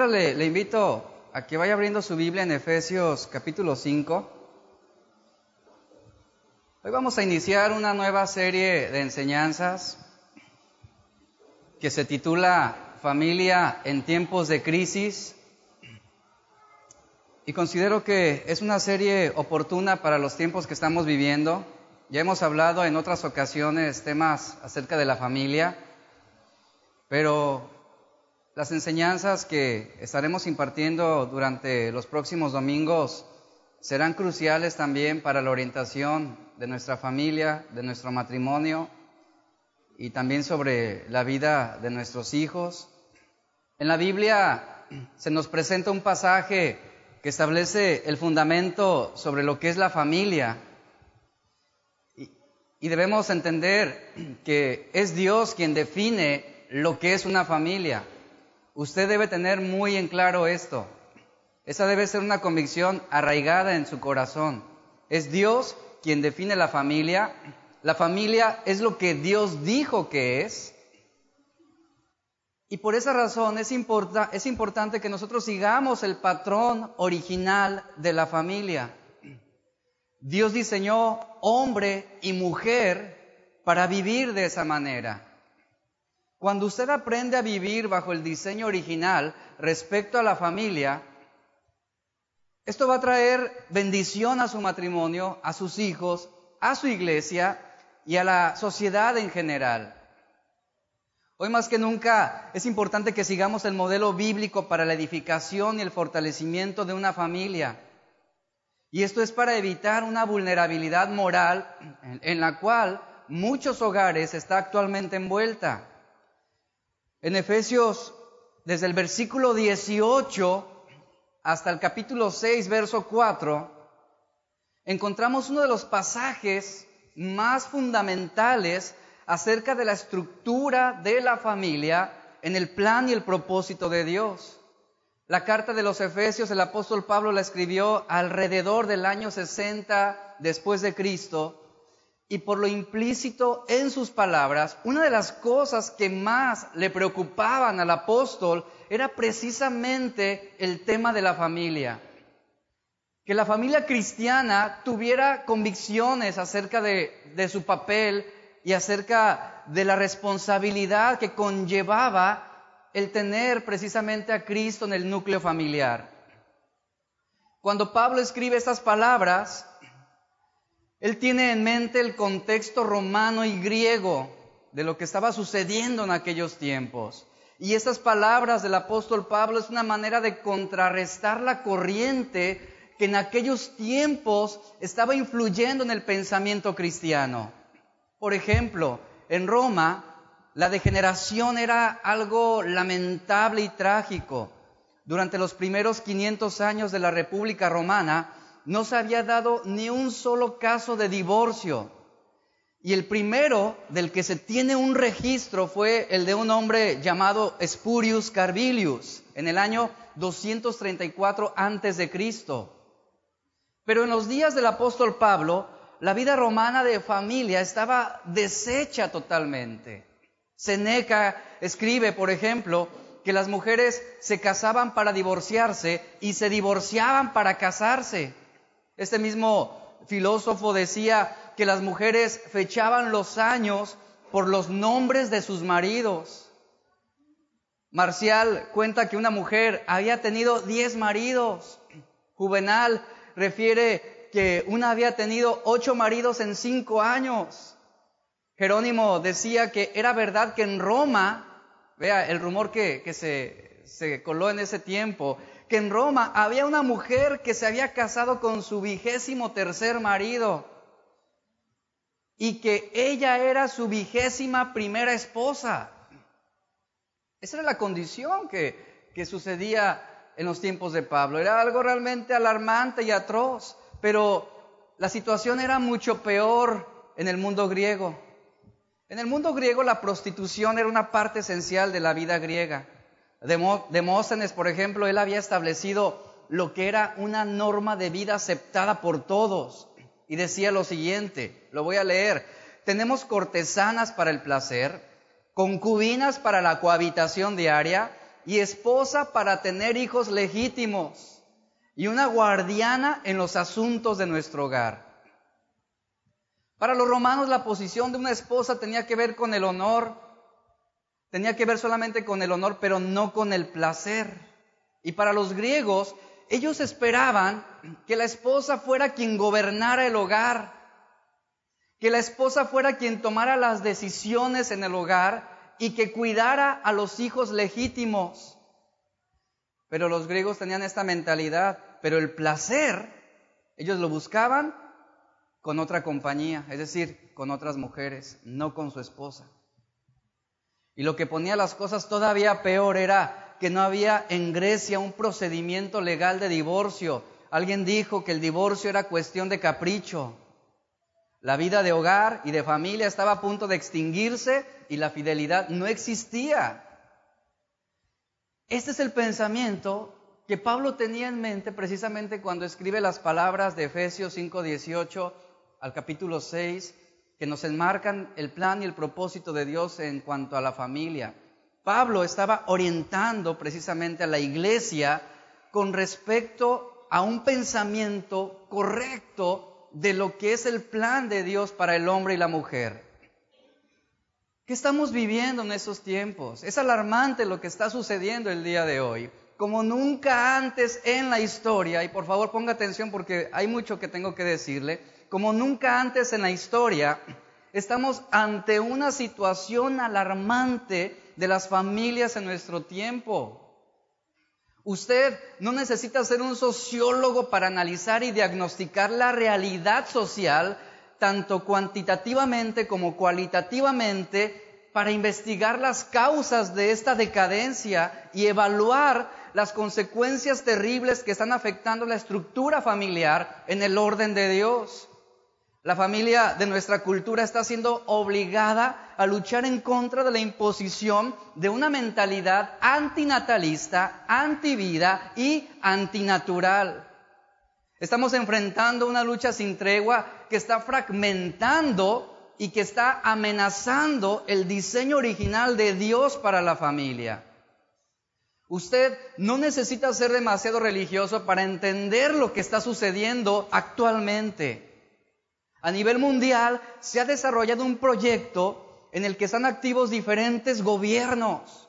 Mientras le, le invito a que vaya abriendo su Biblia en Efesios capítulo 5. Hoy vamos a iniciar una nueva serie de enseñanzas que se titula Familia en tiempos de crisis. Y considero que es una serie oportuna para los tiempos que estamos viviendo. Ya hemos hablado en otras ocasiones temas acerca de la familia, pero las enseñanzas que estaremos impartiendo durante los próximos domingos serán cruciales también para la orientación de nuestra familia, de nuestro matrimonio y también sobre la vida de nuestros hijos. En la Biblia se nos presenta un pasaje que establece el fundamento sobre lo que es la familia. Y, debemos entender que es Dios quien define lo que es una familia. Usted debe tener muy en claro esto. Esa debe ser una convicción arraigada en su corazón. Es Dios quien define la familia. La familia es lo que Dios dijo que es. Y por esa razón es, es importante que nosotros sigamos el patrón original de la familia. Dios diseñó hombre y mujer para vivir de esa manera. Cuando usted aprende a vivir bajo el diseño original respecto a la familia, esto va a traer bendición a su matrimonio, a sus hijos, a su iglesia y a la sociedad en general. Hoy más que nunca es importante que sigamos el modelo bíblico para la edificación y el fortalecimiento de una familia. Y esto es para evitar una vulnerabilidad moral en la cual muchos hogares está actualmente envuelta. En Efesios, desde el versículo 18 hasta el capítulo 6, verso 4, encontramos uno de los pasajes más fundamentales acerca de la estructura de la familia en el plan y el propósito de Dios. La carta de los Efesios, el apóstol Pablo la escribió alrededor del año 60 después de Cristo y por lo implícito en sus palabras, una de las cosas que más le preocupaban al apóstol era precisamente el tema de la familia. Que la familia cristiana tuviera convicciones acerca de, de su papel y acerca de la responsabilidad que conllevaba el tener precisamente a Cristo en el núcleo familiar. Cuando Pablo escribe estas palabras, él tiene en mente el contexto romano y griego de lo que estaba sucediendo en aquellos tiempos. Y estas palabras del apóstol Pablo es una manera de contrarrestar la corriente que en aquellos tiempos estaba influyendo en el pensamiento cristiano. Por ejemplo, en Roma la degeneración era algo lamentable y trágico. Durante los primeros 500 años de la República Romana, no se había dado ni un solo caso de divorcio. Y el primero del que se tiene un registro fue el de un hombre llamado Spurius Carvilius en el año 234 antes de Cristo. Pero en los días del apóstol Pablo, la vida romana de familia estaba deshecha totalmente. Seneca escribe, por ejemplo, que las mujeres se casaban para divorciarse y se divorciaban para casarse. Este mismo filósofo decía que las mujeres fechaban los años por los nombres de sus maridos. Marcial cuenta que una mujer había tenido diez maridos. Juvenal refiere que una había tenido ocho maridos en cinco años. Jerónimo decía que era verdad que en Roma, vea el rumor que, se coló en ese tiempo, que en Roma había una mujer que se había casado con su vigésimo tercer marido y que ella era su vigésima primera esposa. Esa era la condición que, que sucedía en los tiempos de Pablo. Era algo realmente alarmante y atroz, pero la situación era mucho peor en el mundo griego. En el mundo griego la prostitución era una parte esencial de la vida griega. Demóstenes, por ejemplo, él había establecido lo que era una norma de vida aceptada por todos. Y decía lo siguiente, lo voy a leer, tenemos cortesanas para el placer, concubinas para la cohabitación diaria, y esposa para tener hijos legítimos y una guardiana en los asuntos de nuestro hogar. Para los romanos la posición de una esposa tenía que ver con el honor, tenía que ver solamente con el honor, pero no con el placer. Y para los griegos, ellos esperaban que la esposa fuera quien gobernara el hogar, que la esposa fuera quien tomara las decisiones en el hogar y que cuidara a los hijos legítimos. Pero los griegos tenían esta mentalidad, pero el placer, ellos lo buscaban con otra compañía, es decir, con otras mujeres, no con su esposa. Y lo que ponía las cosas todavía peor era que no había en Grecia un procedimiento legal de divorcio. Alguien dijo que el divorcio era cuestión de capricho. La vida de hogar y de familia estaba a punto de extinguirse y la fidelidad no existía. Este es el pensamiento que Pablo tenía en mente precisamente cuando escribe las palabras de Efesios 5:18 al capítulo 6, que nos enmarcan el plan y el propósito de Dios en cuanto a la familia. Pablo estaba orientando precisamente a la iglesia con respecto a un pensamiento correcto de lo que es el plan de Dios para el hombre y la mujer. ¿Qué estamos viviendo en esos tiempos? Es alarmante lo que está sucediendo el día de hoy. Como nunca antes en la historia, y por favor ponga atención porque hay mucho que tengo que decirle, como nunca antes en la historia, estamos ante una situación alarmante de las familias en nuestro tiempo. Usted no necesita ser un sociólogo para analizar y diagnosticar la realidad social, tanto cuantitativamente como cualitativamente, para investigar las causas de esta decadencia y evaluar las consecuencias terribles que están afectando la estructura familiar en el orden de Dios. La familia de nuestra cultura está siendo obligada a luchar en contra de la imposición de una mentalidad antinatalista, antivida y antinatural. Estamos enfrentando una lucha sin tregua que está fragmentando y que está amenazando el diseño original de Dios para la familia. Usted no necesita ser demasiado religioso para entender lo que está sucediendo actualmente. A nivel mundial se ha desarrollado un proyecto en el que están activos diferentes gobiernos,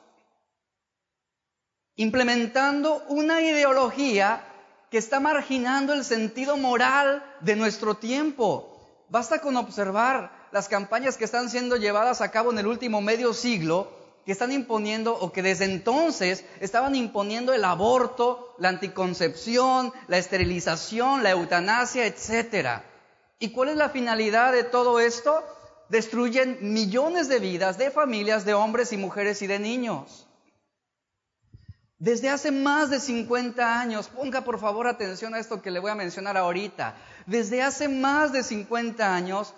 implementando una ideología que está marginando el sentido moral de nuestro tiempo. Basta con observar las campañas que están siendo llevadas a cabo en el último medio siglo, que están imponiendo o que desde entonces estaban imponiendo el aborto, la anticoncepción, la esterilización, la eutanasia, etcétera. ¿Y cuál es la finalidad de todo esto? Destruyen millones de vidas, de familias, de hombres y mujeres y de niños. Desde hace más de 50 años, ponga por favor atención a esto que le voy a mencionar ahorita, desde hace más de 50 años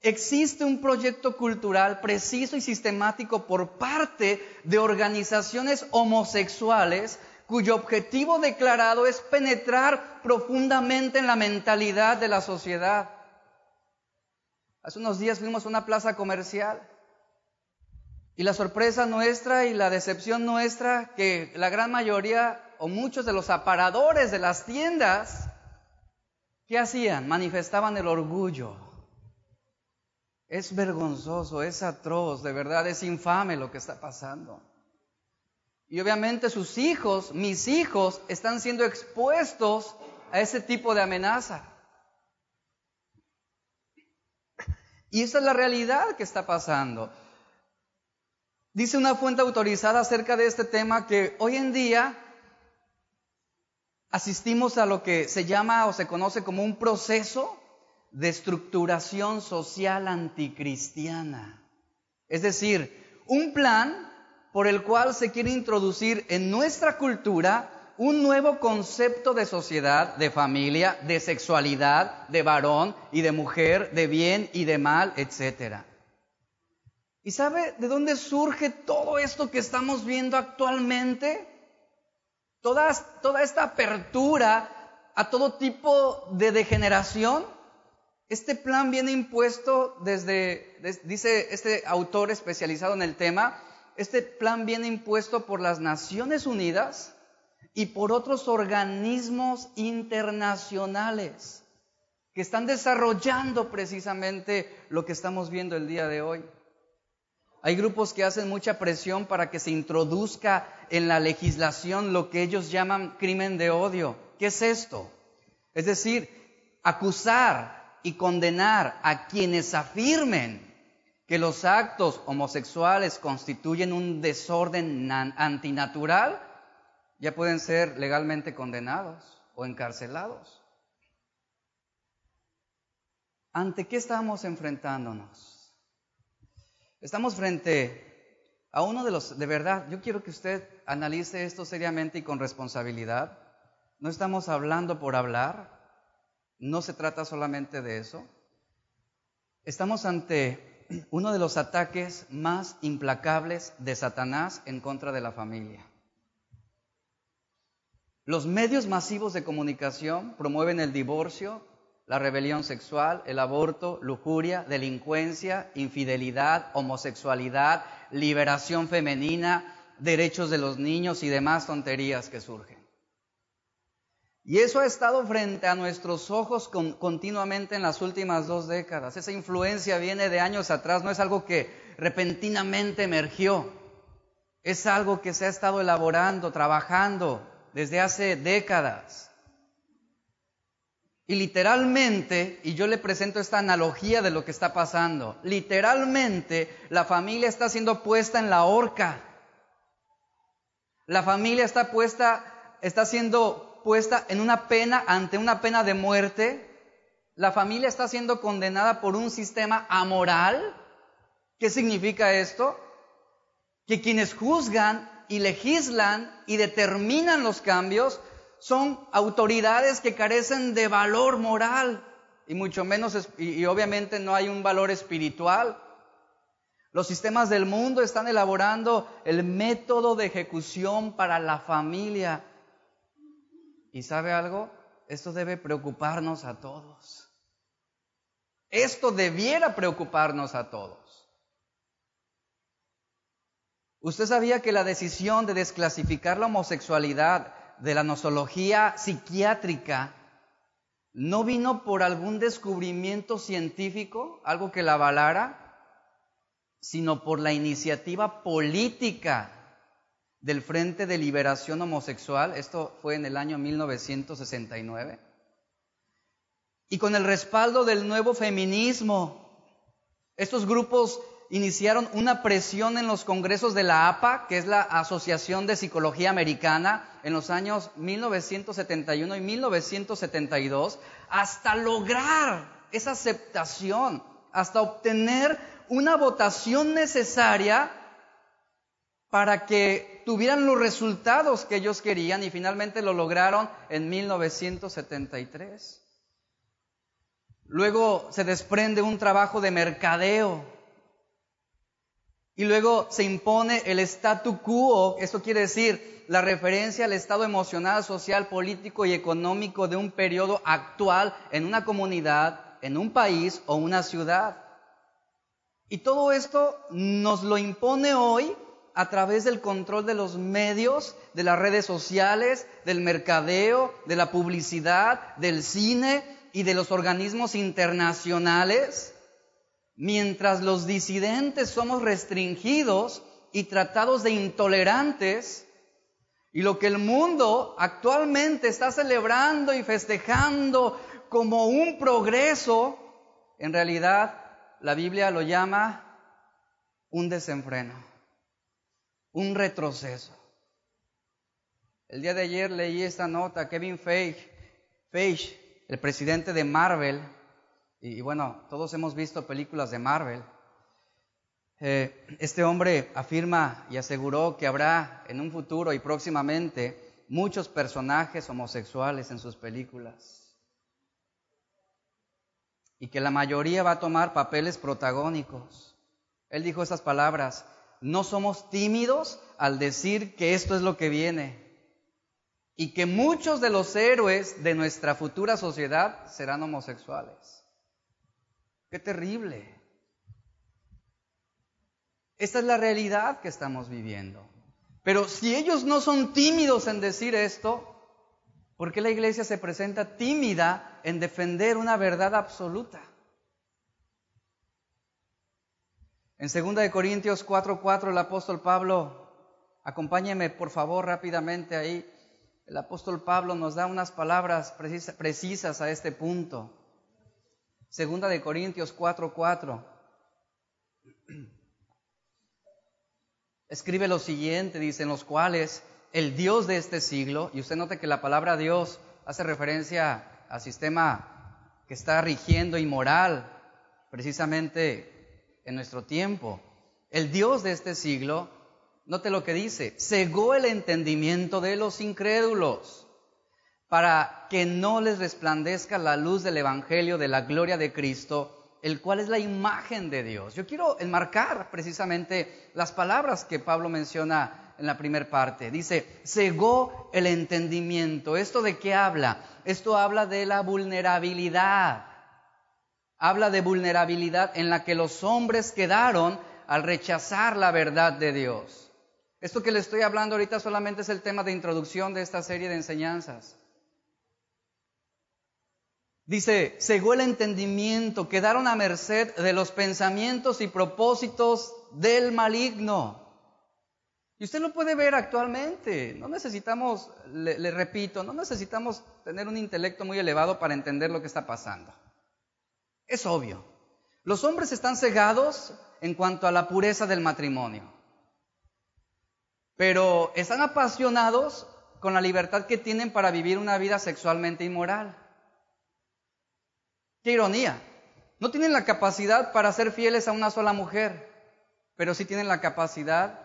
existe un proyecto cultural preciso y sistemático por parte de organizaciones homosexuales cuyo objetivo declarado es penetrar profundamente en la mentalidad de la sociedad. Hace unos días fuimos a una plaza comercial y la sorpresa nuestra y la decepción nuestra que la gran mayoría o muchos de los aparadores de las tiendas, ¿qué hacían? Manifestaban el orgullo. Es vergonzoso, es atroz, de verdad es infame lo que está pasando. Y obviamente sus hijos, mis hijos, están siendo expuestos a ese tipo de amenaza. Y esa es la realidad que está pasando. Dice una fuente autorizada acerca de este tema que hoy en día asistimos a lo que se llama o se conoce como un proceso de estructuración social anticristiana. Es decir, un plan por el cual se quiere introducir en nuestra cultura un nuevo concepto de sociedad, de familia, de sexualidad, de varón y de mujer, de bien y de mal, etc. ¿Y sabe de dónde surge todo esto que estamos viendo actualmente? Toda, toda esta apertura a todo tipo de degeneración. Este plan viene impuesto desde, dice este autor especializado en el tema, este plan viene impuesto por las Naciones Unidas y por otros organismos internacionales que están desarrollando precisamente lo que estamos viendo el día de hoy. Hay grupos que hacen mucha presión para que se introduzca en la legislación lo que ellos llaman crimen de odio. ¿Qué es esto? Es decir, acusar y condenar a quienes afirmen que los actos homosexuales constituyen un desorden antinatural, ya pueden ser legalmente condenados o encarcelados. ¿Ante qué estamos enfrentándonos? Estamos frente a uno de los, de verdad, yo quiero que usted analice esto seriamente y con responsabilidad. No estamos hablando por hablar, no se trata solamente de eso. Estamos ante uno de los ataques más implacables de Satanás en contra de la familia. Los medios masivos de comunicación promueven el divorcio, la rebelión sexual, el aborto, lujuria, delincuencia, infidelidad, homosexualidad, liberación femenina, derechos de los niños y demás tonterías que surgen. Y eso ha estado frente a nuestros ojos continuamente en las últimas dos décadas. Esa influencia viene de años atrás, no es algo que repentinamente emergió. Es algo que se ha estado elaborando, trabajando desde hace décadas. Y literalmente, y yo le presento esta analogía de lo que está pasando, literalmente la familia está siendo puesta en la horca. La familia está puesta, está siendo puesta en una pena, ante una pena de muerte. La familia está siendo condenada por un sistema amoral. ¿Qué significa esto? Que quienes juzgan y legislan y determinan los cambios son autoridades que carecen de valor moral y mucho menos, y, obviamente no hay un valor espiritual. Los sistemas del mundo están elaborando el método de ejecución para la familia y sabe algo, esto debe preocuparnos a todos. Esto debiera preocuparnos a todos. ¿Usted sabía que la decisión de desclasificar la homosexualidad de la nosología psiquiátrica no vino por algún descubrimiento científico, algo que la avalara, sino por la iniciativa política del Frente de Liberación Homosexual, esto fue en el año 1969, y con el respaldo del nuevo feminismo, estos grupos iniciaron una presión en los congresos de la APA, que es la Asociación de Psicología Americana, en los años 1971 y 1972, hasta lograr esa aceptación, hasta obtener una votación necesaria para que tuvieran los resultados que ellos querían y finalmente lo lograron en 1973. Luego se desprende un trabajo de mercadeo y luego se impone el statu quo, esto quiere decir la referencia al estado emocional, social, político y económico de un periodo actual en una comunidad, en un país o una ciudad. Y todo esto nos lo impone hoy a través del control de los medios, de las redes sociales, del mercadeo, de la publicidad, del cine y de los organismos internacionales, mientras los disidentes somos restringidos y tratados de intolerantes, y lo que el mundo actualmente está celebrando y festejando como un progreso, en realidad la Biblia lo llama un desenfreno un retroceso. El día de ayer leí esta nota, Kevin Feige, el presidente de Marvel, y, bueno, todos hemos visto películas de Marvel. Eh, este hombre afirma y aseguró que habrá en un futuro y próximamente muchos personajes homosexuales en sus películas. Y que la mayoría va a tomar papeles protagónicos. Él dijo estas palabras, no somos tímidos al decir que esto es lo que viene y que muchos de los héroes de nuestra futura sociedad serán homosexuales. Qué terrible. Esta es la realidad que estamos viviendo. Pero si ellos no son tímidos en decir esto, ¿por qué la iglesia se presenta tímida en defender una verdad absoluta? En 2 Corintios 4:4 el apóstol Pablo, acompáñeme por favor rápidamente ahí, el apóstol Pablo nos da unas palabras precisas a este punto. Segunda de Corintios 4:4. Escribe lo siguiente, dice, en los cuales el Dios de este siglo, y usted note que la palabra Dios hace referencia al sistema que está rigiendo y moral precisamente en nuestro tiempo. El Dios de este siglo Note lo que dice, cegó el entendimiento de los incrédulos para que no les resplandezca la luz del Evangelio de la gloria de Cristo, el cual es la imagen de Dios. Yo quiero enmarcar precisamente las palabras que Pablo menciona en la primera parte. Dice, cegó el entendimiento. ¿Esto de qué habla? Esto habla de la vulnerabilidad. Habla de vulnerabilidad en la que los hombres quedaron al rechazar la verdad de Dios. Esto que le estoy hablando ahorita solamente es el tema de introducción de esta serie de enseñanzas. Dice, cegó el entendimiento, quedaron a merced de los pensamientos y propósitos del maligno. Y usted lo puede ver actualmente. No necesitamos, le, le, repito, no necesitamos tener un intelecto muy elevado para entender lo que está pasando. Es obvio. Los hombres están cegados en cuanto a la pureza del matrimonio pero están apasionados con la libertad que tienen para vivir una vida sexualmente inmoral. Qué ironía. No tienen la capacidad para ser fieles a una sola mujer, pero sí tienen la capacidad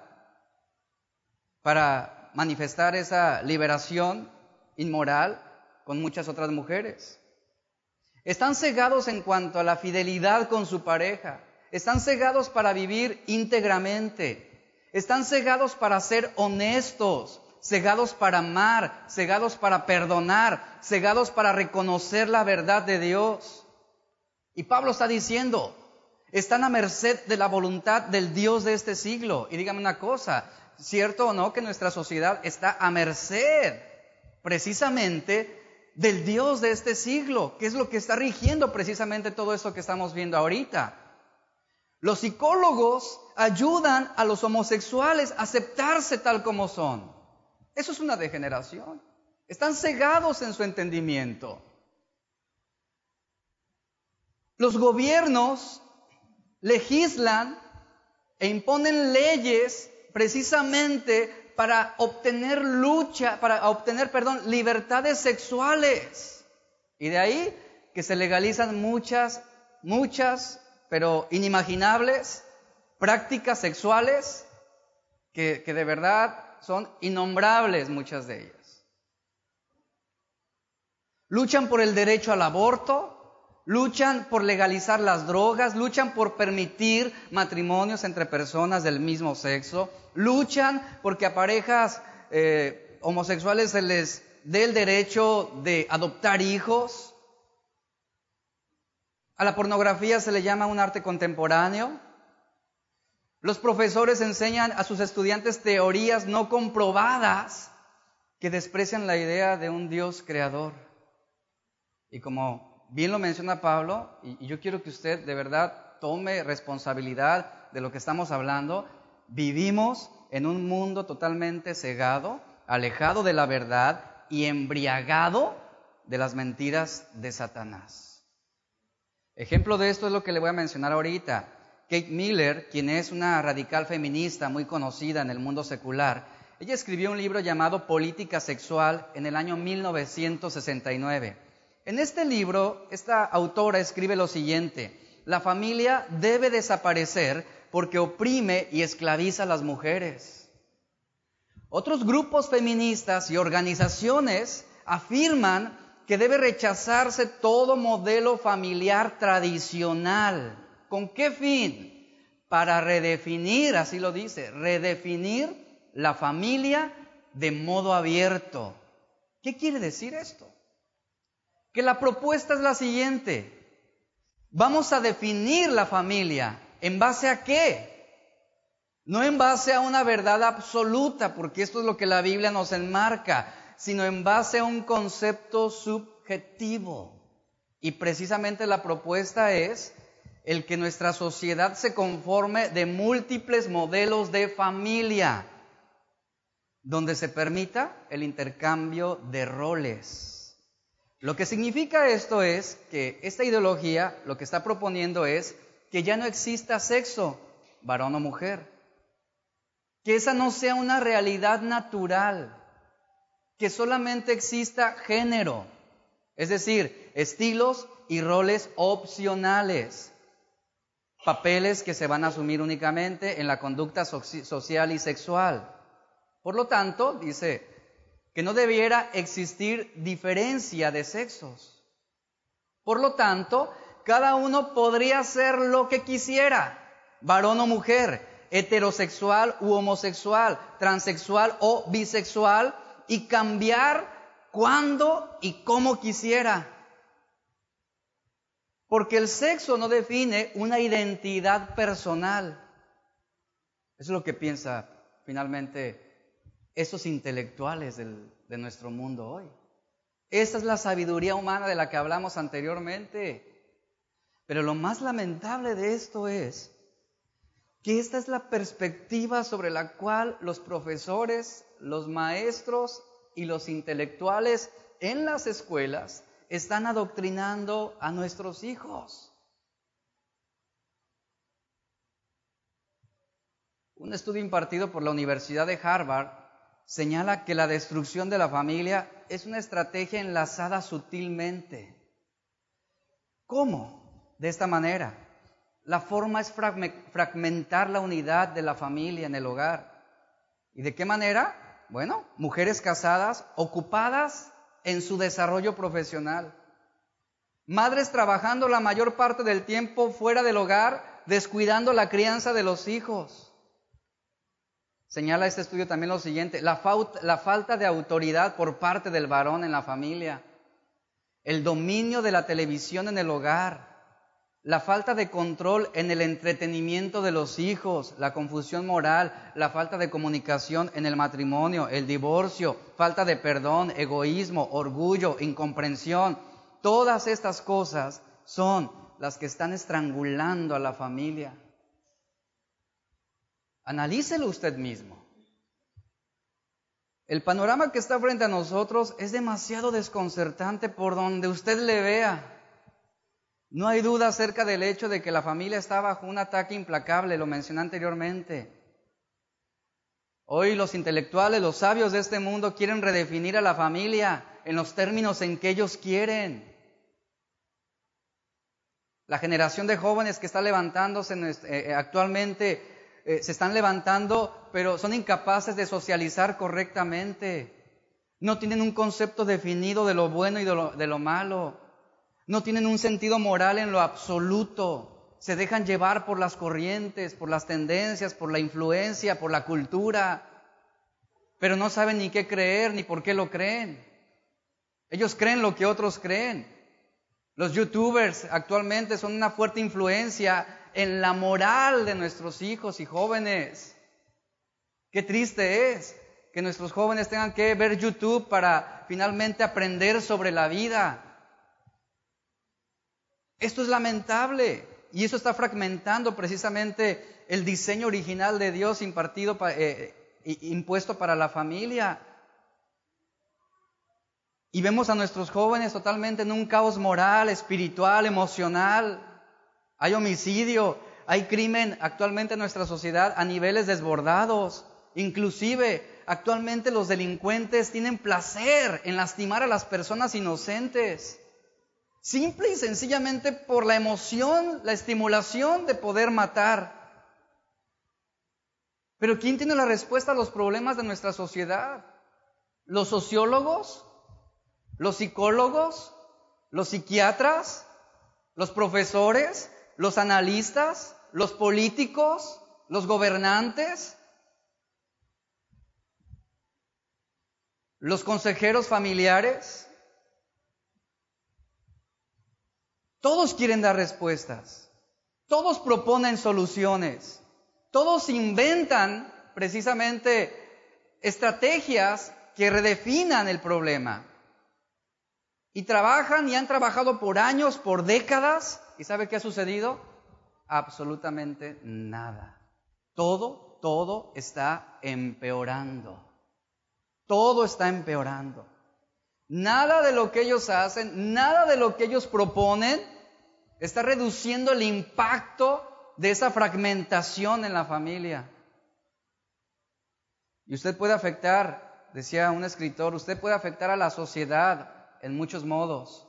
para manifestar esa liberación inmoral con muchas otras mujeres. Están cegados en cuanto a la fidelidad con su pareja. Están cegados para vivir íntegramente, están cegados para ser honestos, cegados para amar, cegados para perdonar, cegados para reconocer la verdad de Dios. Y Pablo está diciendo, están a merced de la voluntad del Dios de este siglo. Y dígame una cosa, ¿cierto o no que nuestra sociedad está a merced precisamente del Dios de este siglo? que es lo que está rigiendo precisamente todo esto que estamos viendo ahorita? Los psicólogos ayudan a los homosexuales a aceptarse tal como son. Eso es una degeneración. Están cegados en su entendimiento. Los gobiernos legislan e imponen leyes precisamente para obtener lucha, para obtener, perdón, libertades sexuales. Y de ahí que se legalizan muchas, muchas pero inimaginables, prácticas sexuales que, de verdad son innombrables muchas de ellas. Luchan por el derecho al aborto, luchan por legalizar las drogas, luchan por permitir matrimonios entre personas del mismo sexo, luchan porque a parejas eh, homosexuales se les dé el derecho de adoptar hijos, a la pornografía se le llama un arte contemporáneo. Los profesores enseñan a sus estudiantes teorías no comprobadas que desprecian la idea de un Dios creador. Y como bien lo menciona Pablo, y yo quiero que usted de verdad tome responsabilidad de lo que estamos hablando, vivimos en un mundo totalmente cegado, alejado de la verdad y embriagado de las mentiras de Satanás. Ejemplo de esto es lo que le voy a mencionar ahorita. Kate Miller, quien es una radical feminista muy conocida en el mundo secular, ella escribió un libro llamado Política Sexual en el año 1969. En este libro, esta autora escribe lo siguiente, la familia debe desaparecer porque oprime y esclaviza a las mujeres. Otros grupos feministas y organizaciones afirman que debe rechazarse todo modelo familiar tradicional. ¿Con qué fin? Para redefinir, así lo dice, redefinir la familia de modo abierto. ¿Qué quiere decir esto? Que la propuesta es la siguiente. Vamos a definir la familia. ¿En base a qué? No en base a una verdad absoluta, porque esto es lo que la Biblia nos enmarca, sino en base a un concepto subjetivo. Y precisamente la propuesta es el que nuestra sociedad se conforme de múltiples modelos de familia, donde se permita el intercambio de roles. Lo que significa esto es que esta ideología lo que está proponiendo es que ya no exista sexo, varón o mujer, que esa no sea una realidad natural, que solamente exista género, es decir, estilos y roles opcionales, papeles que se van a asumir únicamente en la conducta social y sexual. Por lo tanto, dice que no debiera existir diferencia de sexos. Por lo tanto, cada uno podría ser lo que quisiera, varón o mujer, heterosexual u homosexual, transexual o bisexual, y cambiar cuando y cómo quisiera. Porque el sexo no define una identidad personal. Eso es lo que piensa finalmente esos intelectuales de nuestro mundo hoy. Esa es la sabiduría humana de la que hablamos anteriormente. Pero lo más lamentable de esto es que esta es la perspectiva sobre la cual los profesores, los maestros y los intelectuales en las escuelas están adoctrinando a nuestros hijos. Un estudio impartido por la Universidad de Harvard señala que la destrucción de la familia es una estrategia enlazada sutilmente. ¿Cómo? De esta manera. La forma es fragmentar la unidad de la familia en el hogar. ¿Y de qué manera? Bueno, mujeres casadas ocupadas en su desarrollo profesional. Madres trabajando la mayor parte del tiempo fuera del hogar, descuidando la crianza de los hijos. Señala este estudio también lo siguiente, la, falta de autoridad por parte del varón en la familia, el dominio de la televisión en el hogar, la falta de control en el entretenimiento de los hijos, la confusión moral, la falta de comunicación en el matrimonio, el divorcio, falta de perdón, egoísmo, orgullo, incomprensión, todas estas cosas son las que están estrangulando a la familia. Analícelo usted mismo. El panorama que está frente a nosotros es demasiado desconcertante por donde usted le vea. No hay duda acerca del hecho de que la familia está bajo un ataque implacable, lo mencioné anteriormente. Hoy los intelectuales, los sabios de este mundo quieren redefinir a la familia en los términos en que ellos quieren. La generación de jóvenes que está levantándose eh, eh, actualmente eh, se están levantando, pero son incapaces de socializar correctamente. No tienen un concepto definido de lo bueno y de lo malo. No tienen un sentido moral en lo absoluto. Se dejan llevar por las corrientes, por las tendencias, por la influencia, por la cultura. Pero no saben ni qué creer ni por qué lo creen. Ellos creen lo que otros creen. Los youtubers actualmente son una fuerte influencia en la moral de nuestros hijos y jóvenes. Qué triste es que nuestros jóvenes tengan que ver YouTube para finalmente aprender sobre la vida. Esto es lamentable y eso está fragmentando precisamente el diseño original de Dios impartido, eh, impuesto para la familia. Y vemos a nuestros jóvenes totalmente en un caos moral, espiritual, emocional. Hay homicidio, hay crimen actualmente en nuestra sociedad a niveles desbordados. Inclusive actualmente los delincuentes tienen placer en lastimar a las personas inocentes. Simple y sencillamente por la emoción, la estimulación de poder matar. Pero ¿quién tiene la respuesta a los problemas de nuestra sociedad? ¿Los sociólogos? ¿Los psicólogos? ¿Los psiquiatras? ¿Los profesores? ¿Los analistas? ¿Los políticos? ¿Los gobernantes? ¿Los consejeros familiares? Todos quieren dar respuestas. Todos proponen soluciones. Todos inventan precisamente estrategias que redefinan el problema. Y trabajan y han trabajado por años, por décadas. ¿Y sabe qué ha sucedido? Absolutamente nada. Todo, todo está empeorando. Todo está empeorando. Nada de lo que ellos hacen, nada de lo que ellos proponen está reduciendo el impacto de esa fragmentación en la familia. Y usted puede afectar, decía un escritor, usted puede afectar a la sociedad en muchos modos.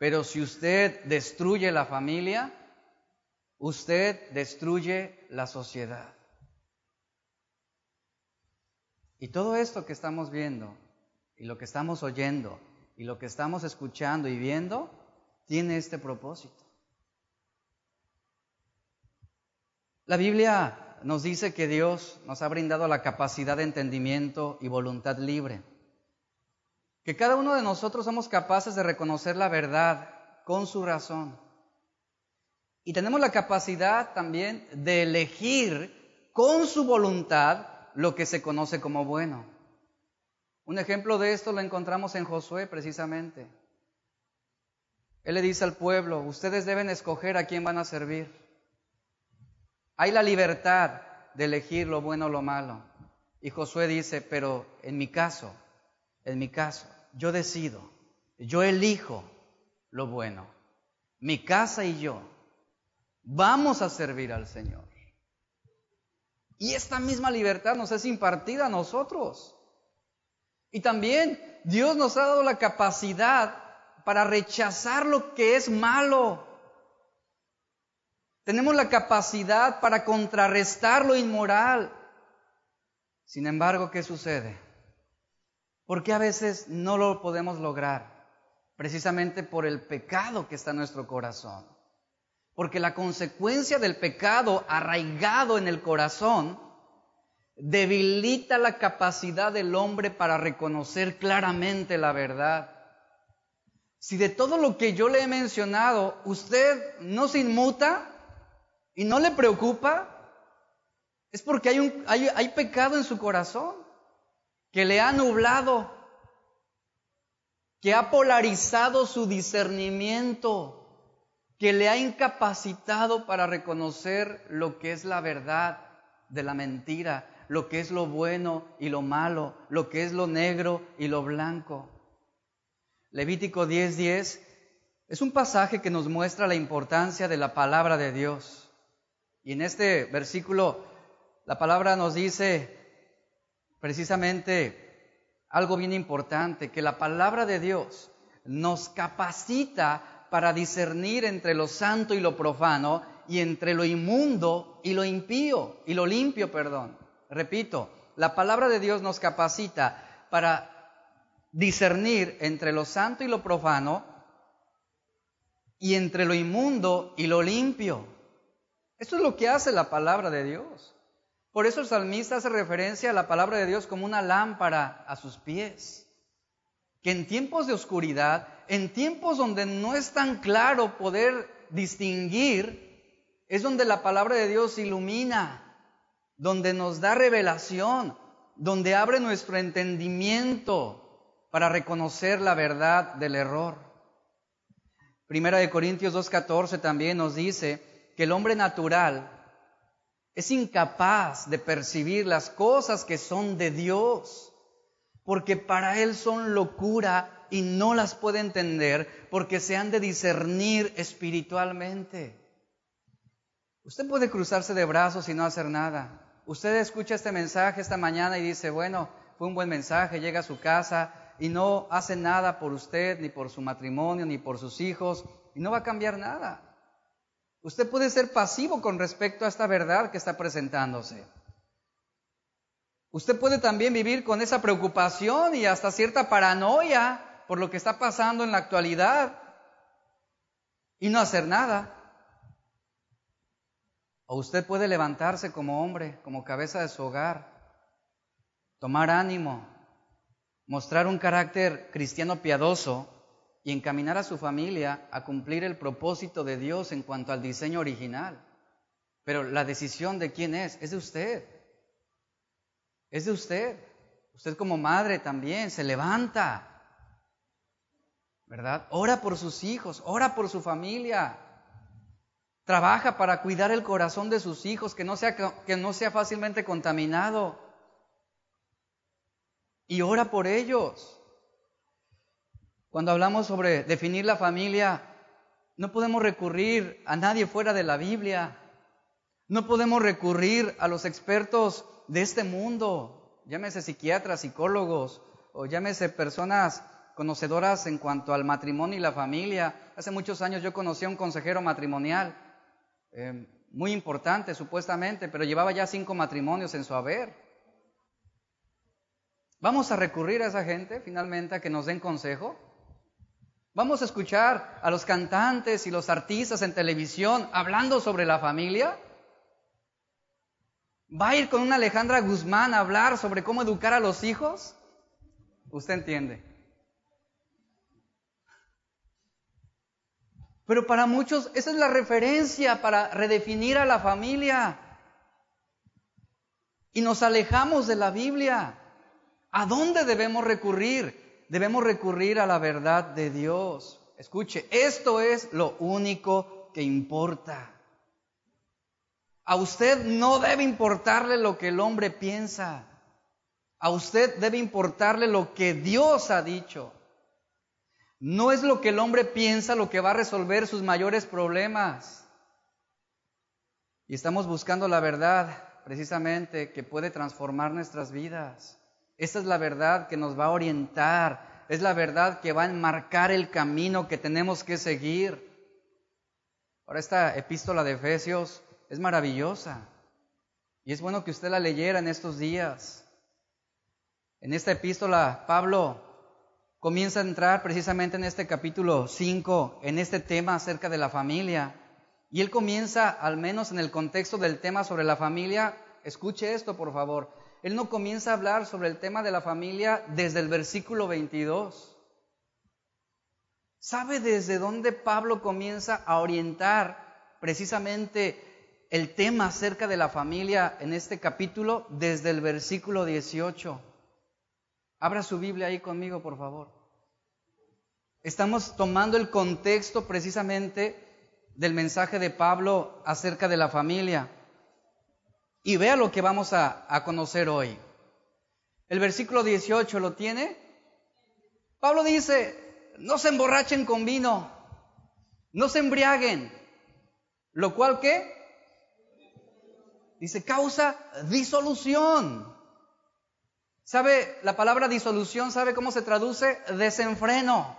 Pero si usted destruye la familia, usted destruye la sociedad. Y todo esto que estamos viendo, y lo que estamos oyendo, y lo que estamos escuchando y viendo, tiene este propósito. La Biblia nos dice que Dios nos ha brindado la capacidad de entendimiento y voluntad libre. Que cada uno de nosotros somos capaces de reconocer la verdad con su razón. Y tenemos la capacidad también de elegir con su voluntad lo que se conoce como bueno. Un ejemplo de esto lo encontramos en Josué precisamente. Él le dice al pueblo, ustedes deben escoger a quién van a servir. Hay la libertad de elegir lo bueno o lo malo. Y Josué dice, pero en mi caso, en mi caso, yo decido, yo elijo lo bueno. Mi casa y yo vamos a servir al Señor. Y esta misma libertad nos es impartida a nosotros. Y también Dios nos ha dado la capacidad para rechazar lo que es malo. Tenemos la capacidad para contrarrestar lo inmoral. Sin embargo, ¿qué sucede? ¿Por qué a veces no lo podemos lograr? Precisamente por el pecado que está en nuestro corazón. Porque la consecuencia del pecado arraigado en el corazón debilita la capacidad del hombre para reconocer claramente la verdad. Si de todo lo que yo le he mencionado usted no se inmuta y no le preocupa, es porque hay, hay pecado en su corazón que le ha nublado, que ha polarizado su discernimiento, que le ha incapacitado para reconocer lo que es la verdad de la mentira, lo que es lo bueno y lo malo, lo que es lo negro y lo blanco. Levítico 10:10 es un pasaje que nos muestra la importancia de la palabra de Dios. Y en este versículo la palabra nos dice, precisamente algo bien importante, que la palabra de Dios nos capacita para discernir entre lo santo y lo profano y entre lo inmundo y lo impío, y lo limpio, perdón. Repito, la palabra de Dios nos capacita para discernir entre lo santo y lo profano y entre lo inmundo y lo limpio. Eso es lo que hace la palabra de Dios. Por eso el salmista hace referencia a la palabra de Dios como una lámpara a sus pies. Que en tiempos de oscuridad, en tiempos donde no es tan claro poder distinguir, es donde la palabra de Dios ilumina, donde nos da revelación, donde abre nuestro entendimiento para reconocer la verdad del error. Primera de Corintios 2.14 también nos dice que el hombre natural es incapaz de percibir las cosas que son de Dios, porque para él son locura y no las puede entender porque se han de discernir espiritualmente. Usted puede cruzarse de brazos y no hacer nada. Usted escucha este mensaje esta mañana y dice, bueno, fue un buen mensaje, llega a su casa y no hace nada por usted, ni por su matrimonio, ni por sus hijos, y no va a cambiar nada. Usted puede ser pasivo con respecto a esta verdad que está presentándose. Usted puede también vivir con esa preocupación y hasta cierta paranoia por lo que está pasando en la actualidad y no hacer nada. O usted puede levantarse como hombre, como cabeza de su hogar, tomar ánimo, mostrar un carácter cristiano piadoso y encaminar a su familia a cumplir el propósito de Dios en cuanto al diseño original. Pero la decisión de quién es, es de usted. Es de usted. Usted como madre también se levanta. ¿Verdad? Ora por sus hijos, ora por su familia. Trabaja para cuidar el corazón de sus hijos, que no sea, que no sea fácilmente contaminado. Y ora por ellos. Cuando hablamos sobre definir la familia, no podemos recurrir a nadie fuera de la Biblia. No podemos recurrir a los expertos de este mundo, llámese psiquiatras, psicólogos, o llámese personas conocedoras en cuanto al matrimonio y la familia. Hace muchos años yo conocí a un consejero matrimonial, eh, muy importante supuestamente, pero llevaba ya cinco matrimonios en su haber. ¿Vamos a recurrir a esa gente finalmente a que nos den consejo? ¿Vamos a escuchar a los cantantes y los artistas en televisión hablando sobre la familia? ¿Va a ir con una Alejandra Guzmán a hablar sobre cómo educar a los hijos? Usted entiende. Pero para muchos esa es la referencia para redefinir a la familia. Y nos alejamos de la Biblia. ¿A dónde debemos recurrir? Debemos recurrir a la verdad de Dios. Escuche, esto es lo único que importa. A usted no debe importarle lo que el hombre piensa. A usted debe importarle lo que Dios ha dicho. No es lo que el hombre piensa lo que va a resolver sus mayores problemas. Y estamos buscando la verdad precisamente que puede transformar nuestras vidas. Esta es la verdad que nos va a orientar. Es la verdad que va a enmarcar el camino que tenemos que seguir. Ahora esta epístola de Efesios es maravillosa. Y es bueno que usted la leyera en estos días. En esta epístola, Pablo comienza a entrar precisamente en este capítulo 5, en este tema acerca de la familia. Y él comienza, al menos en el contexto del tema sobre la familia, escuche esto por favor, él no comienza a hablar sobre el tema de la familia desde el versículo 22. ¿Sabe desde dónde Pablo comienza a orientar precisamente el tema acerca de la familia en este capítulo desde el versículo 18. Abra su Biblia ahí conmigo, por favor. Estamos tomando el contexto precisamente del mensaje de Pablo acerca de la familia. Y vea lo que vamos a, conocer hoy. El versículo 18 lo tiene. Pablo dice, no se emborrachen con vino, no se embriaguen, lo cual que Dice, causa disolución. ¿Sabe la palabra disolución? ¿Sabe cómo se traduce? Desenfreno.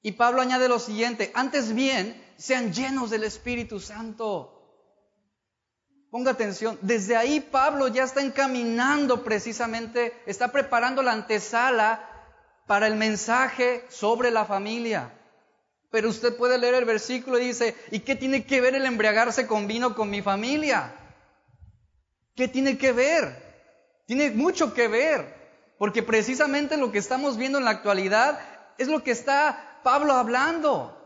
Y Pablo añade lo siguiente, antes bien, sean llenos del Espíritu Santo. Ponga atención, desde ahí Pablo ya está encaminando precisamente, está preparando la antesala para el mensaje sobre la familia. Pero usted puede leer el versículo y dice, ¿y qué tiene que ver el embriagarse con vino con mi familia? ¿Qué tiene que ver? Tiene mucho que ver, porque precisamente lo que estamos viendo en la actualidad es lo que está Pablo hablando.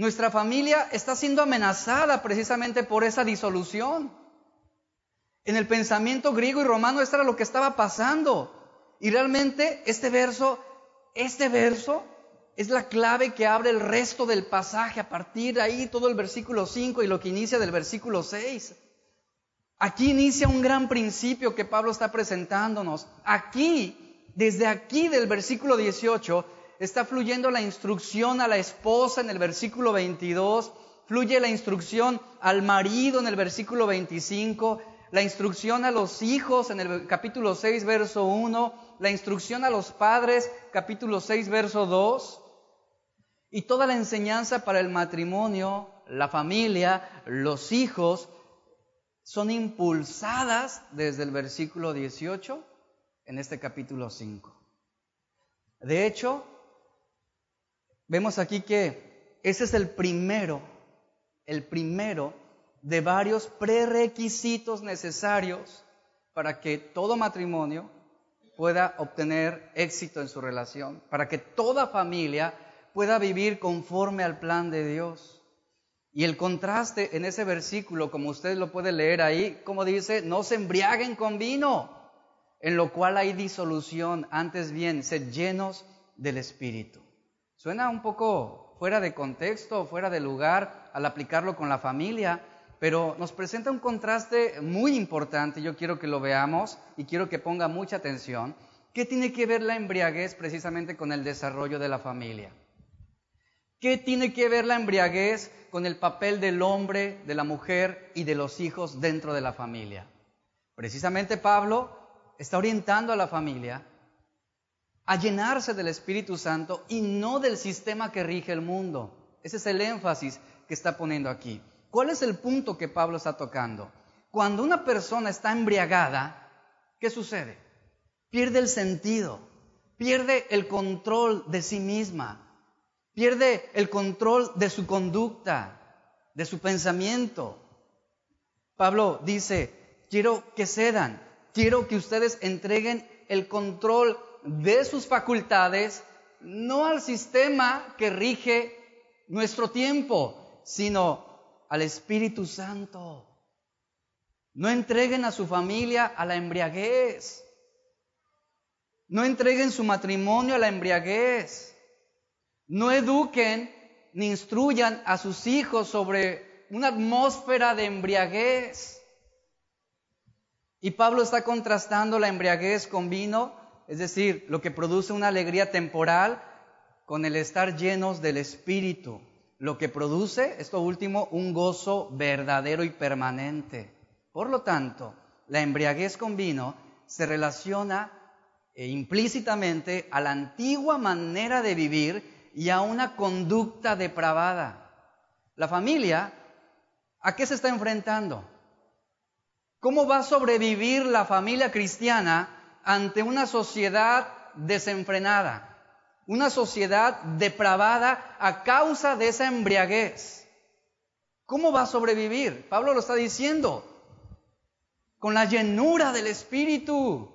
Nuestra familia está siendo amenazada precisamente por esa disolución. En el pensamiento griego y romano esto era lo que estaba pasando. Y realmente este verso, este verso es la clave que abre el resto del pasaje, a partir de ahí todo el versículo 5 y lo que inicia del versículo 6. Aquí inicia un gran principio que Pablo está presentándonos. Aquí, desde aquí del versículo 18, está fluyendo la instrucción a la esposa en el versículo 22, fluye la instrucción al marido en el versículo 25, la instrucción a los hijos en el capítulo 6, verso 1, la instrucción a los padres, capítulo 6, verso 2, y toda la enseñanza para el matrimonio, la familia, los hijos, son impulsadas desde el versículo 18 en este capítulo 5. De hecho, vemos aquí que ese es el primero, el primero de varios prerequisitos necesarios para que todo matrimonio pueda obtener éxito en su relación, para que toda familia pueda vivir conforme al plan de Dios. Y el contraste en ese versículo, como usted lo puede leer ahí, como dice, no se embriaguen con vino, en lo cual hay disolución, antes bien, sed llenos del Espíritu. Suena un poco fuera de contexto, fuera de lugar al aplicarlo con la familia, pero nos presenta un contraste muy importante, yo quiero que lo veamos y quiero que ponga mucha atención. ¿Qué tiene que ver la embriaguez precisamente con el desarrollo de la familia? ¿Qué tiene que ver la embriaguez con el papel del hombre, de la mujer y de los hijos dentro de la familia? Precisamente Pablo está orientando a la familia a llenarse del Espíritu Santo y no del sistema que rige el mundo. Ese es el énfasis que está poniendo aquí. ¿Cuál es el punto que Pablo está tocando? Cuando una persona está embriagada, ¿qué sucede? Pierde el sentido, pierde el control de sí misma, pierde el control de su conducta, de su pensamiento. Pablo dice, quiero que cedan, quiero que ustedes entreguen el control de sus facultades, no al sistema que rige nuestro tiempo, sino al Espíritu Santo. No entreguen a su familia a la embriaguez. No entreguen su matrimonio a la embriaguez. No eduquen ni instruyan a sus hijos sobre una atmósfera de embriaguez. Y Pablo está contrastando la embriaguez con vino, es decir, lo que produce una alegría temporal, con el estar llenos del Espíritu lo que produce, esto último, un gozo verdadero y permanente. Por lo tanto, la embriaguez con vino se relaciona eh, implícitamente a la antigua manera de vivir y a una conducta depravada. La familia, ¿a qué se está enfrentando? ¿Cómo va a sobrevivir la familia cristiana ante una sociedad desenfrenada? una sociedad depravada a causa de esa embriaguez. ¿Cómo va a sobrevivir? Pablo lo está diciendo, con la llenura del Espíritu.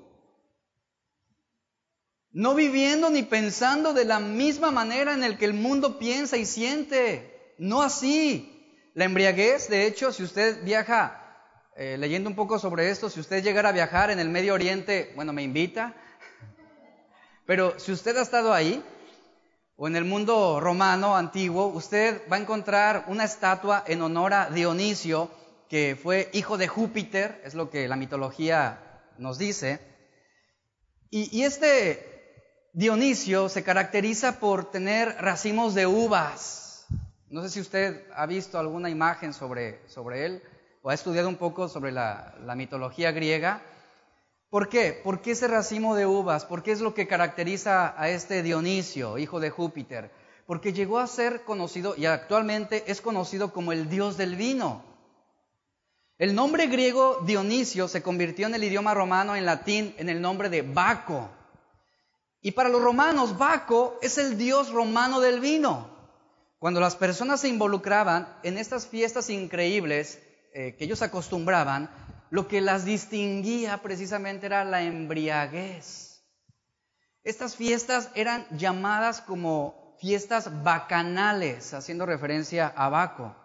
No viviendo ni pensando de la misma manera en el que el mundo piensa y siente. No así. La embriaguez, de hecho, si usted viaja, eh, leyendo un poco sobre esto, si usted llegara a viajar en el Medio Oriente, bueno, me invita, pero si usted ha estado ahí, o en el mundo romano antiguo, usted va a encontrar una estatua en honor a Dionisio, que fue hijo de Júpiter, es lo que la mitología nos dice. Y, este Dionisio se caracteriza por tener racimos de uvas. No sé si usted ha visto alguna imagen sobre, sobre él o ha estudiado un poco sobre la, la mitología griega. ¿Por qué? ¿Por qué ese racimo de uvas? ¿Por qué es lo que caracteriza a este Dionisio, hijo de Júpiter? Porque llegó a ser conocido y actualmente es conocido como el dios del vino. El nombre griego Dionisio se convirtió en el idioma romano en latín en el nombre de Baco. Y para los romanos, Baco es el dios romano del vino. Cuando las personas se involucraban en estas fiestas increíbles eh, que ellos acostumbraban, lo que las distinguía precisamente era la embriaguez. Estas fiestas eran llamadas como fiestas bacanales, haciendo referencia a Baco.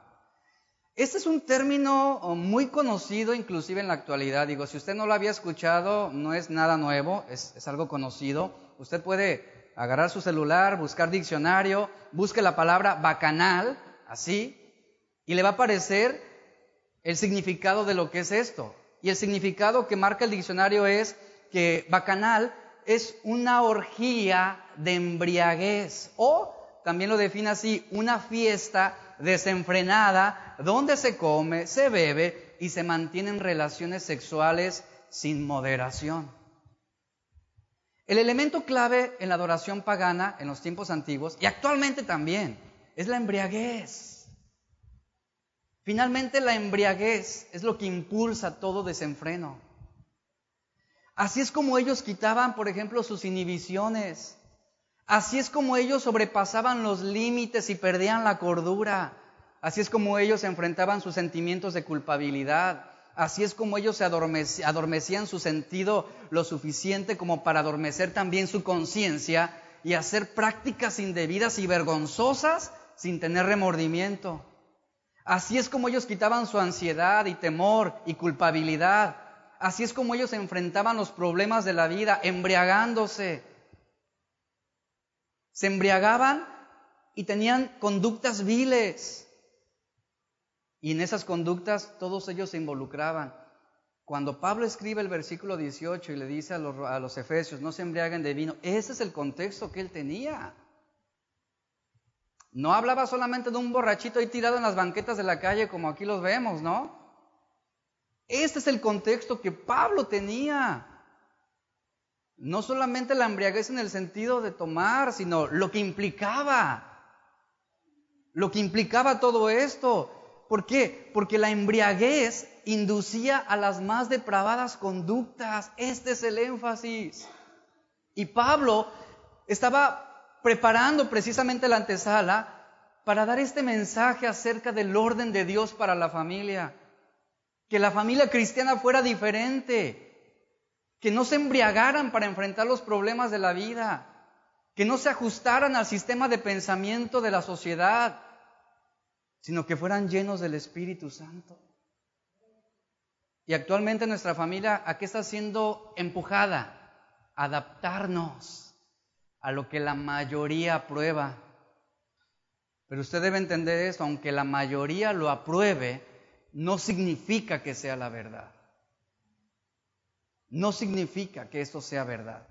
Este es un término oh, muy conocido inclusive en la actualidad. Digo, si usted no lo había escuchado, no es nada nuevo, es, es algo conocido. Usted puede agarrar su celular, buscar diccionario, busque la palabra bacanal, así, y le va a aparecer el significado de lo que es esto. Y el significado que marca el diccionario es que bacanal es una orgía de embriaguez o también lo define así, una fiesta desenfrenada donde se come, se bebe y se mantienen relaciones sexuales sin moderación. El elemento clave en la adoración pagana en los tiempos antiguos y actualmente también es la embriaguez. Finalmente la embriaguez es lo que impulsa todo desenfreno. Así es como ellos quitaban, por ejemplo, sus inhibiciones. Así es como ellos sobrepasaban los límites y perdían la cordura. Así es como ellos enfrentaban sus sentimientos de culpabilidad. Así es como ellos se adormecían su sentido lo suficiente como para adormecer también su conciencia y hacer prácticas indebidas y vergonzosas sin tener remordimiento. Así es como ellos quitaban su ansiedad y temor y culpabilidad. Así es como ellos enfrentaban los problemas de la vida, embriagándose. Se embriagaban y tenían conductas viles. Y en esas conductas todos ellos se involucraban. Cuando Pablo escribe el versículo 18 y le dice a los, a los efesios, no se embriaguen de vino, ese es el contexto que él tenía. No hablaba solamente de un borrachito ahí tirado en las banquetas de la calle como aquí los vemos, ¿no? Este es el contexto que Pablo tenía. No solamente la embriaguez en el sentido de tomar, sino lo que implicaba. Lo que implicaba todo esto. ¿Por qué? Porque la embriaguez inducía a las más depravadas conductas. Este es el énfasis. Y Pablo estaba preparando precisamente la antesala para dar este mensaje acerca del orden de Dios para la familia. Que la familia cristiana fuera diferente. Que no se embriagaran para enfrentar los problemas de la vida. Que no se ajustaran al sistema de pensamiento de la sociedad. Sino que fueran llenos del Espíritu Santo. Y actualmente nuestra familia, ¿a qué está siendo empujada? Adaptarnos a lo que la mayoría aprueba. Pero usted debe entender esto, aunque la mayoría lo apruebe, no significa que sea la verdad. No significa que esto sea verdad.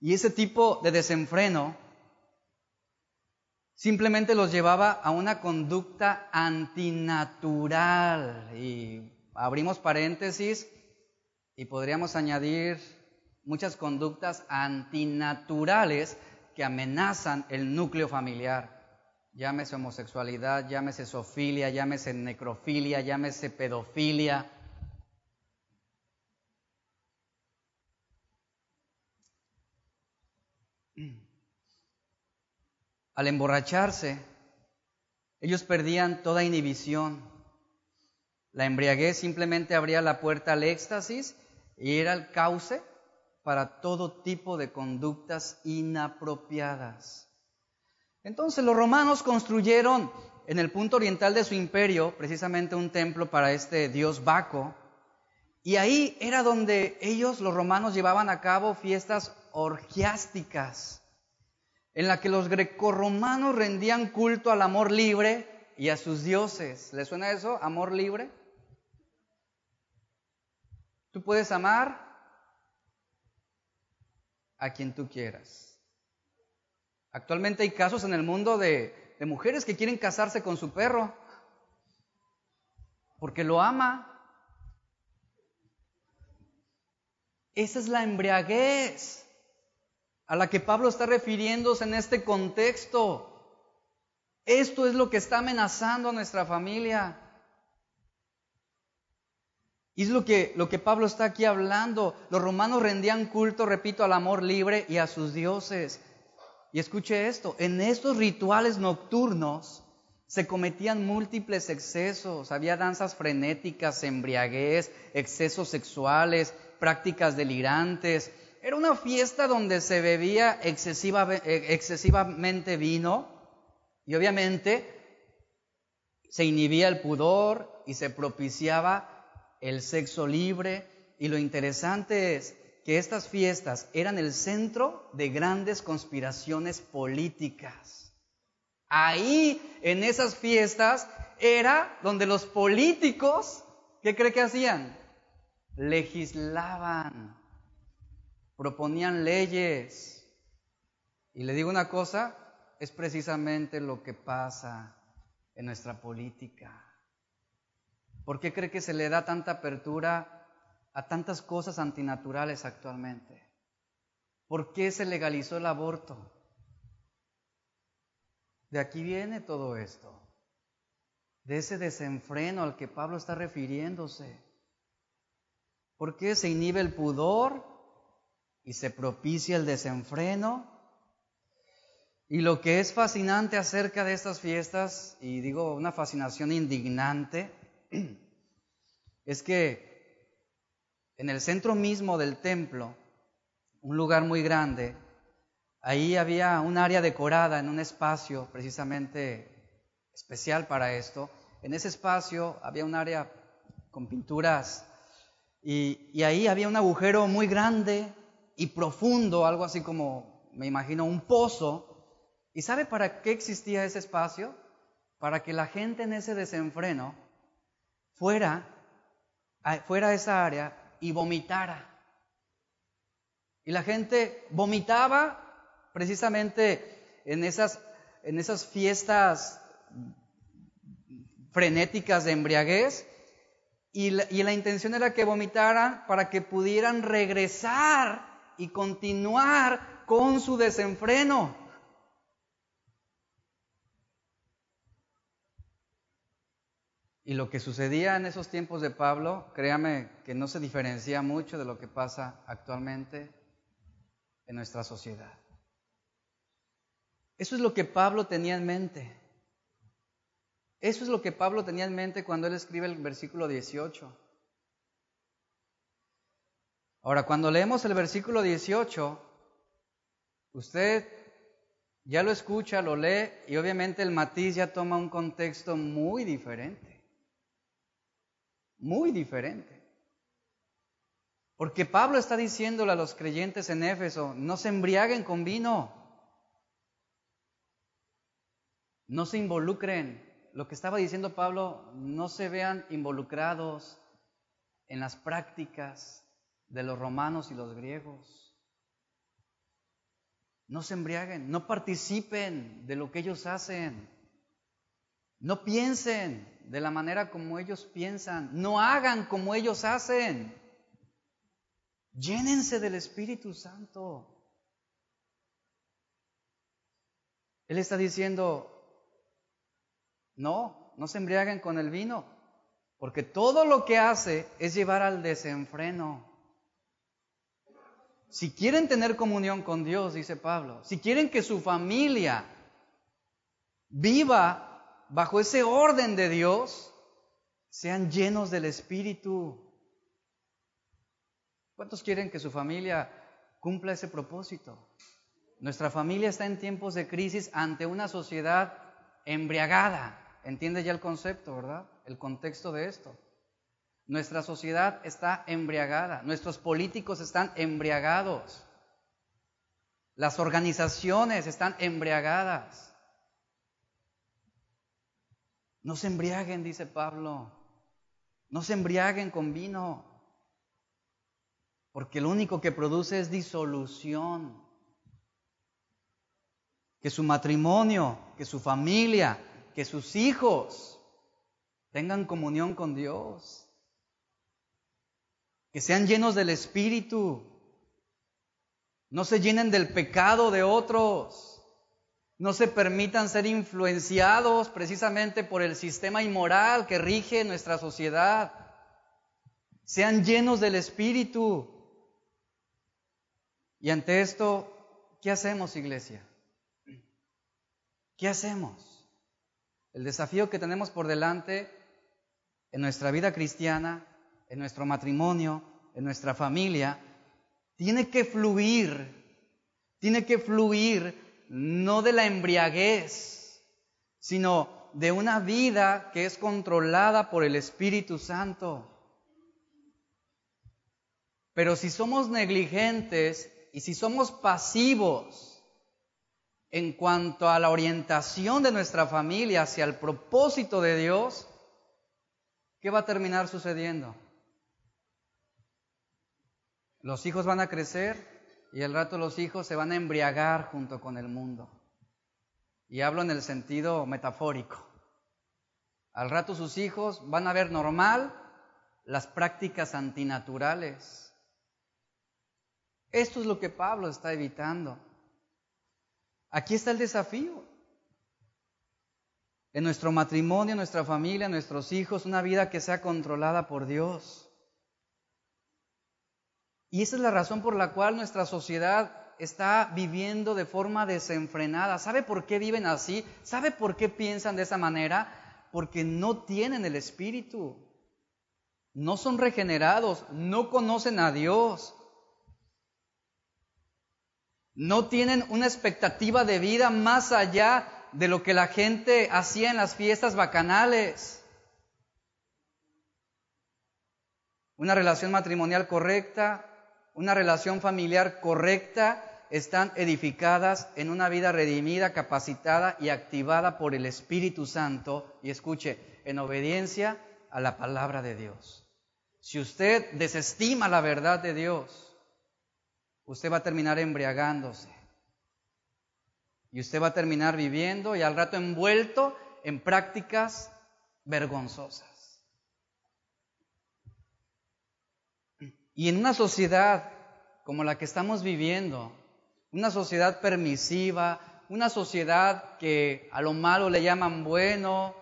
Y ese tipo de desenfreno simplemente los llevaba a una conducta antinatural. Y abrimos paréntesis y podríamos añadir muchas conductas antinaturales que amenazan el núcleo familiar. Llámese homosexualidad, llámese sofilia, llámese necrofilia, llámese pedofilia. Al emborracharse, ellos perdían toda inhibición. La embriaguez simplemente abría la puerta al éxtasis y era el cauce para todo tipo de conductas inapropiadas. Entonces los romanos construyeron en el punto oriental de su imperio precisamente un templo para este dios Baco, y ahí era donde ellos, los romanos, llevaban a cabo fiestas orgiásticas, en la que los grecorromanos rendían culto al amor libre y a sus dioses. ¿Les suena eso? ¿Amor libre? Tú puedes amar a quien tú quieras. Actualmente hay casos en el mundo de, mujeres que quieren casarse con su perro porque lo ama. Esa es la embriaguez a la que Pablo está refiriéndose en este contexto. Esto es lo que está amenazando a nuestra familia. Y es lo que, lo que Pablo está aquí hablando. Los romanos rendían culto, repito, al amor libre y a sus dioses. Y escuche esto, en estos rituales nocturnos se cometían múltiples excesos, había danzas frenéticas, embriaguez, excesos sexuales, prácticas delirantes. Era una fiesta donde se bebía eh, excesivamente vino y obviamente se inhibía el pudor y se propiciaba el sexo libre y lo interesante es que estas fiestas eran el centro de grandes conspiraciones políticas. Ahí, en esas fiestas, era donde los políticos, ¿qué cree que hacían? Legislaban, proponían leyes. Y le digo una cosa, es precisamente lo que pasa en nuestra política. ¿Por qué cree que se le da tanta apertura a tantas cosas antinaturales actualmente? ¿Por qué se legalizó el aborto? De aquí viene todo esto, de ese desenfreno al que Pablo está refiriéndose. ¿Por qué se inhibe el pudor y se propicia el desenfreno? Y lo que es fascinante acerca de estas fiestas, y digo una fascinación indignante, es que en el centro mismo del templo, un lugar muy grande, ahí había un área decorada en un espacio precisamente especial para esto. En ese espacio había un área con pinturas y, ahí había un agujero muy grande y profundo, algo así como, me imagino, un pozo. ¿Y sabe para qué existía ese espacio? Para que la gente en ese desenfreno fuera, fuera a esa área y vomitara. Y la gente vomitaba precisamente en esas, en esas fiestas frenéticas de embriaguez y la, y la intención era que vomitaran para que pudieran regresar y continuar con su desenfreno. Y lo que sucedía en esos tiempos de Pablo, créame que no se diferencia mucho de lo que pasa actualmente en nuestra sociedad. Eso es lo que Pablo tenía en mente. Eso es lo que Pablo tenía en mente cuando él escribe el versículo 18. Ahora, cuando leemos el versículo 18, usted ya lo escucha, lo lee y obviamente el matiz ya toma un contexto muy diferente. Muy diferente. Porque Pablo está diciéndole a los creyentes en Éfeso, no se embriaguen con vino, no se involucren, lo que estaba diciendo Pablo, no se vean involucrados en las prácticas de los romanos y los griegos. No se embriaguen, no participen de lo que ellos hacen. No piensen de la manera como ellos piensan. No hagan como ellos hacen. Llénense del Espíritu Santo. Él está diciendo, no, no se embriaguen con el vino, porque todo lo que hace es llevar al desenfreno. Si quieren tener comunión con Dios, dice Pablo, si quieren que su familia viva bajo ese orden de Dios, sean llenos del Espíritu. ¿Cuántos quieren que su familia cumpla ese propósito? Nuestra familia está en tiempos de crisis ante una sociedad embriagada, Entiende ya el concepto, ¿verdad? El contexto de esto. Nuestra sociedad está embriagada, nuestros políticos están embriagados, las organizaciones están embriagadas. No se embriaguen, dice Pablo, no se embriaguen con vino, porque lo único que produce es disolución. Que su matrimonio, que su familia, que sus hijos tengan comunión con Dios, que sean llenos del Espíritu, no se llenen del pecado de otros, no se permitan ser influenciados precisamente por el sistema inmoral que rige nuestra sociedad, sean llenos del Espíritu. Y ante esto, ¿qué hacemos, iglesia? ¿Qué hacemos? El desafío que tenemos por delante en nuestra vida cristiana, en nuestro matrimonio, en nuestra familia, tiene que fluir, tiene que fluir no de la embriaguez, sino de una vida que es controlada por el Espíritu Santo. Pero si somos negligentes y si somos pasivos, en cuanto a la orientación de nuestra familia hacia el propósito de Dios, ¿qué va a terminar sucediendo? Los hijos van a crecer y al rato los hijos se van a embriagar junto con el mundo. Y hablo en el sentido metafórico. Al rato sus hijos van a ver normal las prácticas antinaturales. Esto es lo que Pablo está evitando. Aquí está el desafío. En nuestro matrimonio, en nuestra familia, en nuestros hijos, una vida que sea controlada por Dios. Y esa es la razón por la cual nuestra sociedad está viviendo de forma desenfrenada. ¿Sabe por qué viven así? ¿Sabe por qué piensan de esa manera? Porque no tienen el Espíritu. No son regenerados, no conocen a Dios. No tienen una expectativa de vida más allá de lo que la gente hacía en las fiestas bacanales. Una relación matrimonial correcta, una relación familiar correcta, están edificadas en una vida redimida, capacitada y activada por el Espíritu Santo, y escuche, en obediencia a la palabra de Dios. Si usted desestima la verdad de Dios, usted va a terminar embriagándose. Y usted va a terminar viviendo y al rato envuelto en prácticas vergonzosas. Y en una sociedad como la que estamos viviendo, una sociedad permisiva, una sociedad que a lo malo le llaman bueno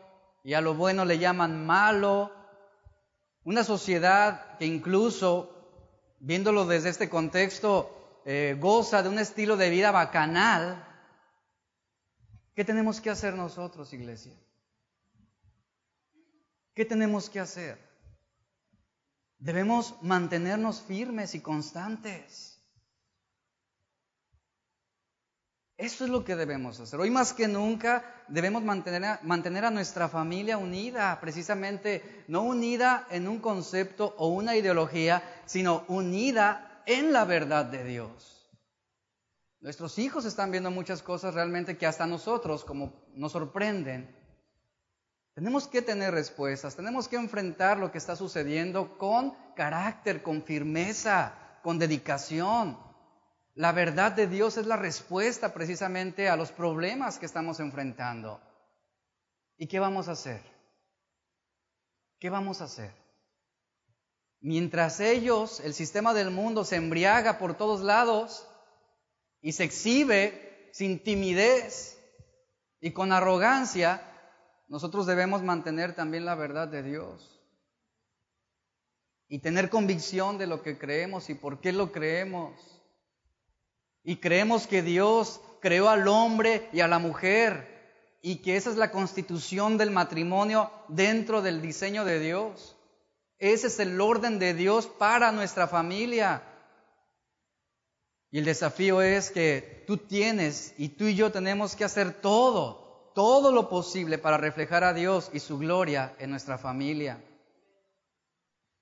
y a lo bueno le llaman malo, una sociedad que incluso, viéndolo desde este contexto, eh, goza de un estilo de vida bacanal, ¿qué tenemos que hacer nosotros, iglesia? ¿Qué tenemos que hacer? Debemos mantenernos firmes y constantes. Eso es lo que debemos hacer. Hoy más que nunca debemos mantener a, nuestra familia unida, precisamente no unida en un concepto o una ideología, sino unida en la verdad de Dios. Nuestros hijos están viendo muchas cosas realmente que hasta nosotros como nos sorprenden. Tenemos que tener respuestas, tenemos que enfrentar lo que está sucediendo con carácter, con firmeza, con dedicación. La verdad de Dios es la respuesta precisamente a los problemas que estamos enfrentando. ¿Y qué vamos a hacer? ¿Qué vamos a hacer? Mientras ellos, el sistema del mundo, se embriaga por todos lados y se exhibe sin timidez y con arrogancia, nosotros debemos mantener también la verdad de Dios y tener convicción de lo que creemos y por qué lo creemos. Y creemos que Dios creó al hombre y a la mujer y que esa es la constitución del matrimonio dentro del diseño de Dios. Ese es el orden de Dios para nuestra familia. Y el desafío es que tú tienes y tú y yo tenemos que hacer todo, todo lo posible para reflejar a Dios y su gloria en nuestra familia.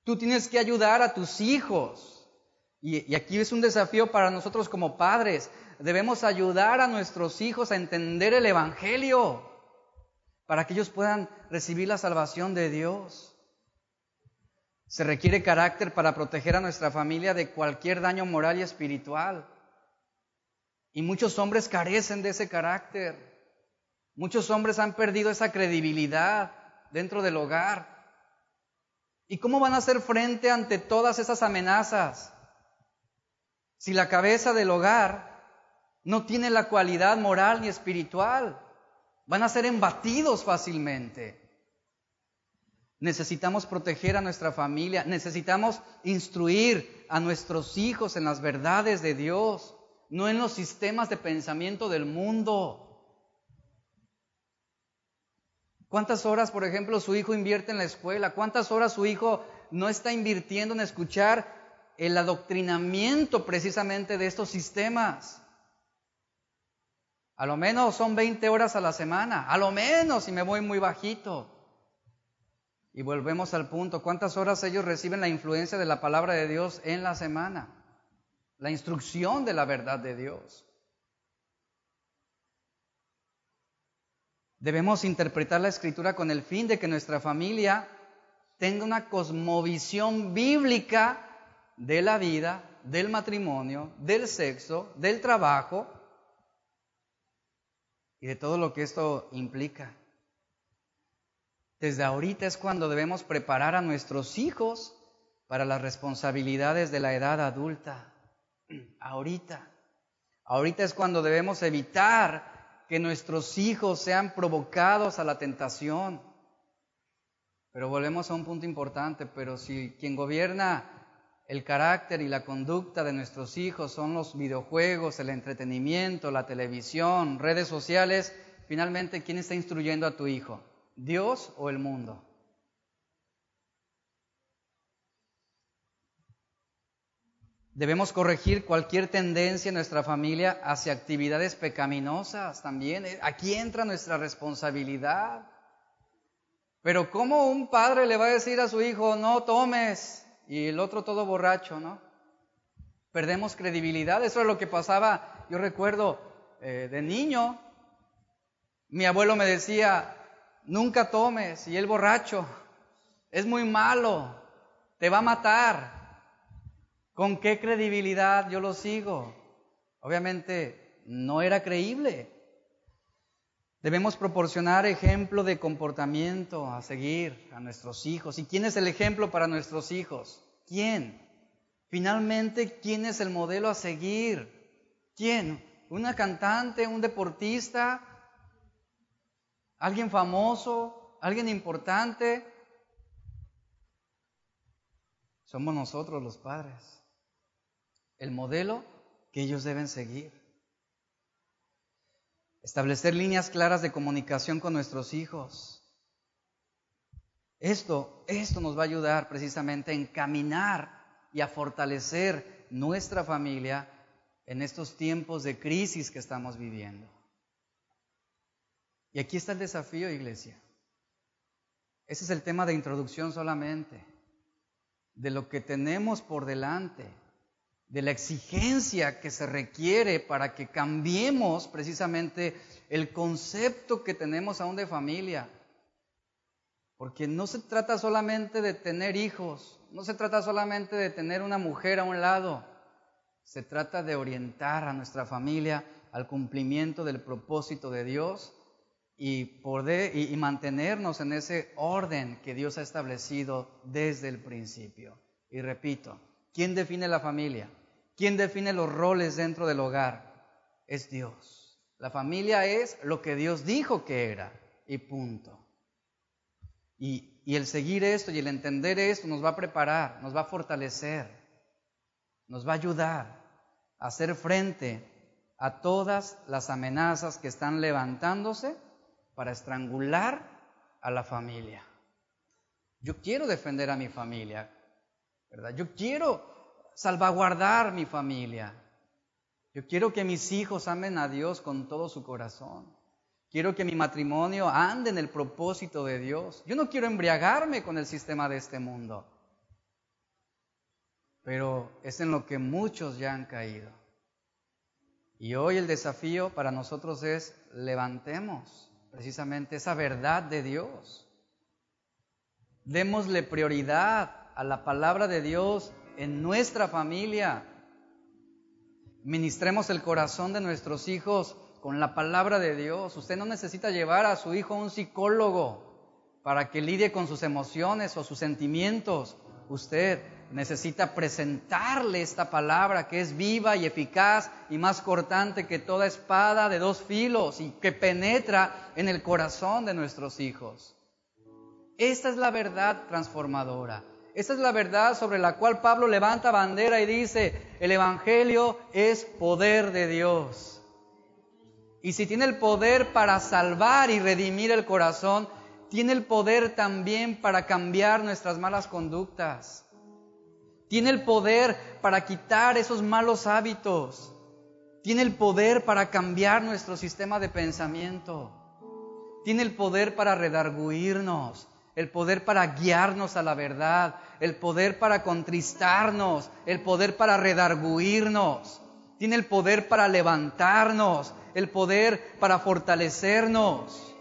Tú tienes que ayudar a tus hijos y, aquí es un desafío para nosotros como padres. Debemos ayudar a nuestros hijos a entender el Evangelio para que ellos puedan recibir la salvación de Dios. Se requiere carácter para proteger a nuestra familia de cualquier daño moral y espiritual. Y muchos hombres carecen de ese carácter. Muchos hombres han perdido esa credibilidad dentro del hogar. ¿Y cómo van a hacer frente ante todas esas amenazas? si la cabeza del hogar no tiene la cualidad moral ni espiritual? Van a ser embatidos fácilmente. Necesitamos proteger a nuestra familia, necesitamos instruir a nuestros hijos en las verdades de Dios, no en los sistemas de pensamiento del mundo. ¿Cuántas horas, por ejemplo, su hijo invierte en la escuela? ¿Cuántas horas su hijo no está invirtiendo en escuchar el adoctrinamiento precisamente de estos sistemas. A lo menos son 20 horas a la semana, a lo menos si me voy muy bajito. Y volvemos al punto, ¿cuántas horas ellos reciben la influencia de la palabra de Dios en la semana? La instrucción de la verdad de Dios. Debemos interpretar la escritura con el fin de que nuestra familia tenga una cosmovisión bíblica de la vida, del matrimonio, del sexo, del trabajo y de todo lo que esto implica. Desde ahorita es cuando debemos preparar a nuestros hijos para las responsabilidades de la edad adulta. Ahorita. Ahorita es cuando debemos evitar que nuestros hijos sean provocados a la tentación. Pero volvemos a un punto importante, pero si quien gobierna el carácter y la conducta de nuestros hijos son los videojuegos, el entretenimiento, la televisión, redes sociales. Finalmente, ¿quién está instruyendo a tu hijo? ¿Dios o el mundo? Debemos corregir cualquier tendencia en nuestra familia hacia actividades pecaminosas también. Aquí entra nuestra responsabilidad. Pero ¿cómo un padre le va a decir a su hijo, no tomes? Y el otro todo borracho, ¿no? Perdemos credibilidad. Eso es lo que pasaba, yo recuerdo, eh, de niño. Mi abuelo me decía, nunca tomes. Y el borracho, es muy malo, te va a matar. ¿Con qué credibilidad yo lo sigo? Obviamente no era creíble. Debemos proporcionar ejemplo de comportamiento a seguir a nuestros hijos. ¿Y quién es el ejemplo para nuestros hijos? ¿Quién? Finalmente, ¿quién es el modelo a seguir? ¿Quién? ¿Una cantante? ¿Un deportista? ¿Alguien famoso? ¿Alguien importante? Somos nosotros los padres el modelo que ellos deben seguir. Establecer líneas claras de comunicación con nuestros hijos. Esto, esto nos va a ayudar precisamente a encaminar y a fortalecer nuestra familia en estos tiempos de crisis que estamos viviendo. Y aquí está el desafío, iglesia. Ese es el tema de introducción solamente, de lo que tenemos por delante de la exigencia que se requiere para que cambiemos precisamente el concepto que tenemos aún de familia. Porque no se trata solamente de tener hijos, no se trata solamente de tener una mujer a un lado, se trata de orientar a nuestra familia al cumplimiento del propósito de Dios y, poder, y mantenernos en ese orden que Dios ha establecido desde el principio. Y repito, ¿quién define la familia? ¿Quién define los roles dentro del hogar? Es Dios. La familia es lo que Dios dijo que era y punto. Y, y, el seguir esto y el entender esto nos va a preparar, nos va a fortalecer, nos va a ayudar a hacer frente a todas las amenazas que están levantándose para estrangular a la familia. Yo quiero defender a mi familia, ¿verdad? Yo quiero salvaguardar mi familia. Yo quiero que mis hijos amen a Dios con todo su corazón. Quiero que mi matrimonio ande en el propósito de Dios. Yo no quiero embriagarme con el sistema de este mundo. Pero es en lo que muchos ya han caído. Y hoy el desafío para nosotros es levantemos precisamente esa verdad de Dios. Démosle prioridad a la palabra de Dios en nuestra familia. Ministremos el corazón de nuestros hijos con la palabra de Dios. Usted no necesita llevar a su hijo a un psicólogo para que lidie con sus emociones o sus sentimientos. Usted necesita presentarle esta palabra que es viva y eficaz y más cortante que toda espada de dos filos y que penetra en el corazón de nuestros hijos. Esta es la verdad transformadora. Esa es la verdad sobre la cual Pablo levanta bandera y dice, el Evangelio es poder de Dios. Y si tiene el poder para salvar y redimir el corazón, tiene el poder también para cambiar nuestras malas conductas. Tiene el poder para quitar esos malos hábitos. Tiene el poder para cambiar nuestro sistema de pensamiento. Tiene el poder para redarguirnos el poder para guiarnos a la verdad, el poder para contristarnos, el poder para redarguirnos, tiene el poder para levantarnos, el poder para fortalecernos.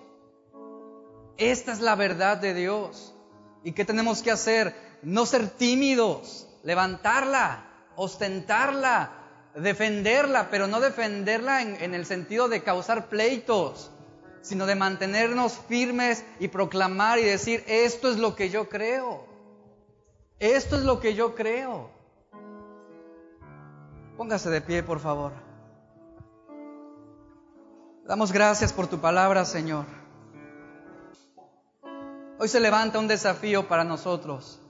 Esta es la verdad de Dios. ¿Y qué tenemos que hacer? No ser tímidos, levantarla, ostentarla, defenderla, pero no defenderla en, en el sentido de causar pleitos, sino de mantenernos firmes y proclamar y decir, esto es lo que yo creo. Esto es lo que yo creo. Póngase de pie, por favor. Damos gracias por tu palabra, Señor. Hoy se levanta un desafío para nosotros.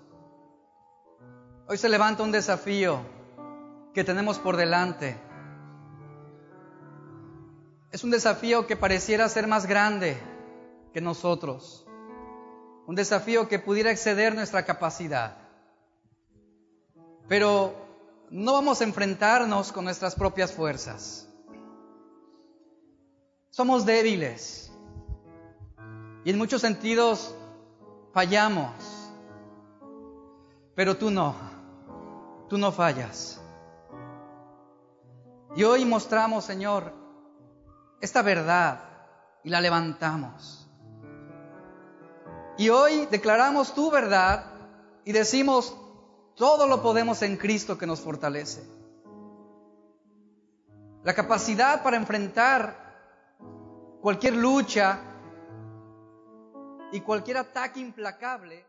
Hoy se levanta un desafío que tenemos por delante. Es un desafío que pareciera ser más grande que nosotros. Un desafío que pudiera exceder nuestra capacidad. Pero no vamos a enfrentarnos con nuestras propias fuerzas. Somos débiles y en muchos sentidos fallamos, pero tú no, tú no fallas. Y hoy mostramos, Señor, esta verdad y la levantamos. Y hoy declaramos tu verdad y decimos, todo lo podemos en Cristo que nos fortalece. La capacidad para enfrentar cualquier lucha y cualquier ataque implacable